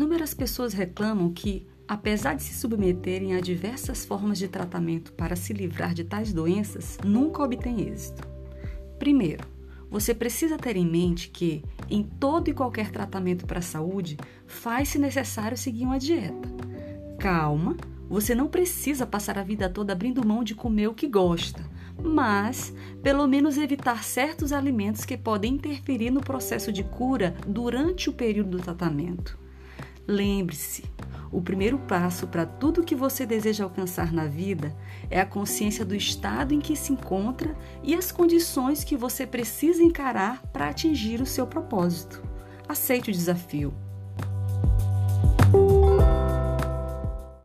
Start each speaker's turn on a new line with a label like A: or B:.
A: Muitas pessoas reclamam que, apesar de se submeterem a diversas formas de tratamento para se livrar de tais doenças, nunca obtêm êxito. Primeiro, você precisa ter em mente que, em todo e qualquer tratamento para a saúde, faz-se necessário seguir uma dieta. Calma, você não precisa passar a vida toda abrindo mão de comer o que gosta, mas pelo menos evitar certos alimentos que podem interferir no processo de cura durante o período do tratamento. Lembre-se, o primeiro passo para tudo que você deseja alcançar na vida é a consciência do estado em que se encontra e as condições que você precisa encarar para atingir o seu propósito. Aceite o desafio.